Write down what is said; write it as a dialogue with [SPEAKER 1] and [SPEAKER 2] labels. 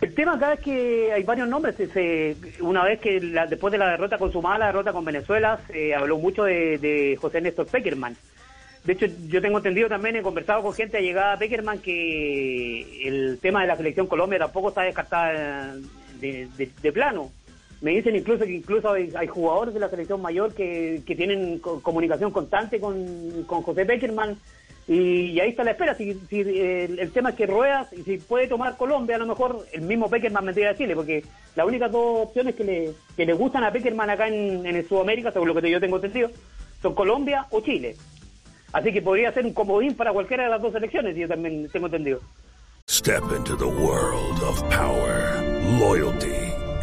[SPEAKER 1] El tema acá es que hay varios nombres. Se, una vez que la, después de la derrota con Sumala, la derrota con Venezuela, se habló mucho de, José Néstor Peckerman. De hecho, yo tengo entendido también, he conversado con gente allegada a Peckerman que el tema de la selección Colombia tampoco está descartada de, de, plano. Me dicen incluso que incluso hay, hay jugadores de la selección mayor que, que tienen co comunicación constante con, con José Peckerman y, ahí está la espera. Si, el, tema es que Ruedas, y si puede tomar Colombia, a lo mejor el mismo Peckerman vendría a Chile, porque las únicas dos opciones que le, que le gustan a Peckerman acá en, en el Sudamérica, según lo que yo tengo entendido, son Colombia o Chile. Así que podría ser un comodín para cualquiera de las dos selecciones, yo también tengo entendido.
[SPEAKER 2] Step into the world of power, loyalty,